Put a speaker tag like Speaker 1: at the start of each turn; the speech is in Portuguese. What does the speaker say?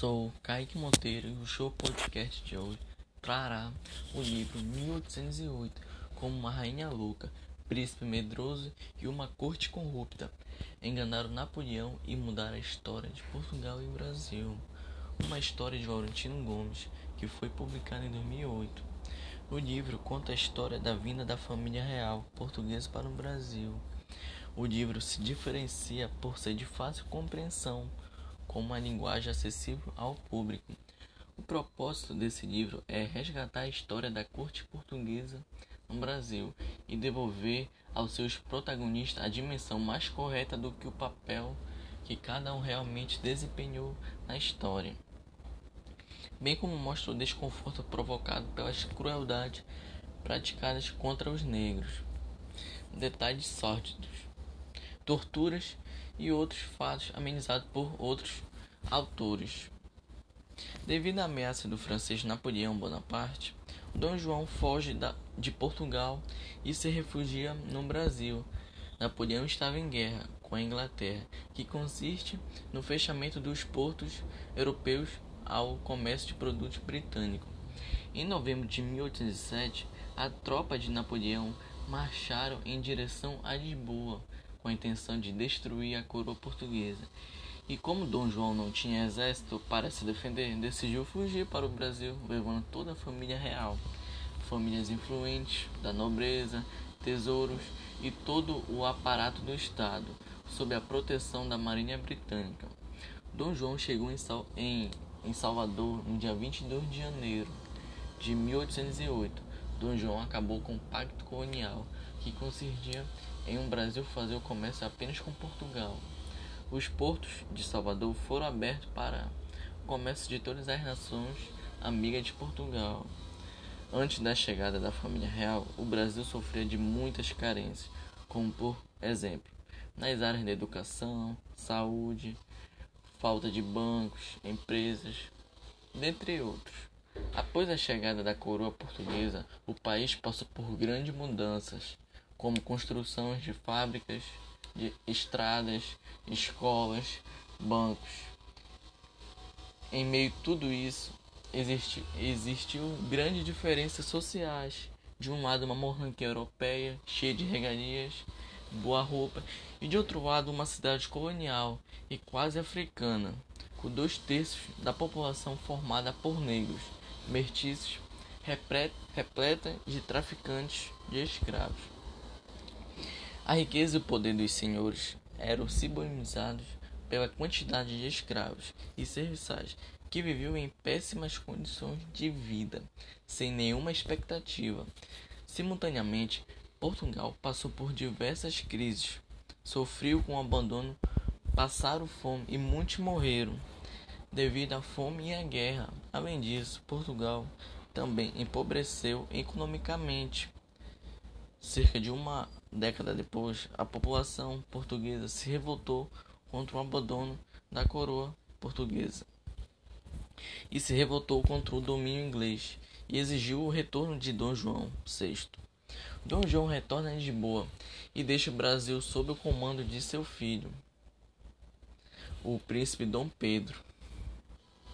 Speaker 1: Sou Kaique Monteiro e o show podcast de hoje trará o livro 1808 como uma rainha louca, príncipe medroso e uma corte corrupta enganaram Napoleão e mudaram a história de Portugal e Brasil. Uma história de Laurentino Gomes que foi publicada em 2008. O livro conta a história da vinda da família real portuguesa para o Brasil. O livro se diferencia por ser de fácil compreensão com uma linguagem acessível ao público. O propósito desse livro é resgatar a história da corte portuguesa no Brasil e devolver aos seus protagonistas a dimensão mais correta do que o papel que cada um realmente desempenhou na história, bem como mostra o desconforto provocado pelas crueldades praticadas contra os negros. Detalhes sórdidos, torturas e outros fatos amenizados por outros autores. Devido à ameaça do francês Napoleão Bonaparte, Dom João foge da, de Portugal e se refugia no Brasil. Napoleão estava em guerra com a Inglaterra, que consiste no fechamento dos portos europeus ao comércio de produtos britânicos. Em novembro de 1807, a tropa de Napoleão marcharam em direção a Lisboa, com a intenção de destruir a coroa portuguesa. E como Dom João não tinha exército para se defender, decidiu fugir para o Brasil, levando toda a família real, famílias influentes, da nobreza, tesouros e todo o aparato do Estado, sob a proteção da Marinha Britânica. Dom João chegou em, Sal em, em Salvador no dia 22 de janeiro de 1808. Dom João acabou com o pacto colonial, que consistia em um Brasil fazer o comércio apenas com Portugal. Os portos de Salvador foram abertos para o comércio de todas as nações amigas de Portugal. Antes da chegada da família real, o Brasil sofria de muitas carências, como por exemplo, nas áreas da educação, saúde, falta de bancos, empresas, dentre outros. Após a chegada da coroa portuguesa, o país passou por grandes mudanças como construções de fábricas, de estradas, escolas, bancos. Em meio a tudo isso, existe, existiu grandes diferenças sociais. De um lado, uma monarquia europeia, cheia de regalias, boa roupa, e de outro lado, uma cidade colonial e quase africana, com dois terços da população formada por negros, mestiços, repleta de traficantes de escravos. A riqueza e o poder dos senhores eram simbolizados pela quantidade de escravos e serviçais que viviam em péssimas condições de vida, sem nenhuma expectativa. Simultaneamente, Portugal passou por diversas crises, sofreu com abandono, passaram fome e muitos morreram devido à fome e à guerra. Além disso, Portugal também empobreceu economicamente. Cerca de uma década depois, a população portuguesa se revoltou contra o abandono da coroa portuguesa e se revoltou contra o domínio inglês e exigiu o retorno de Dom João VI. Dom João retorna a Lisboa e deixa o Brasil sob o comando de seu filho, o príncipe Dom Pedro.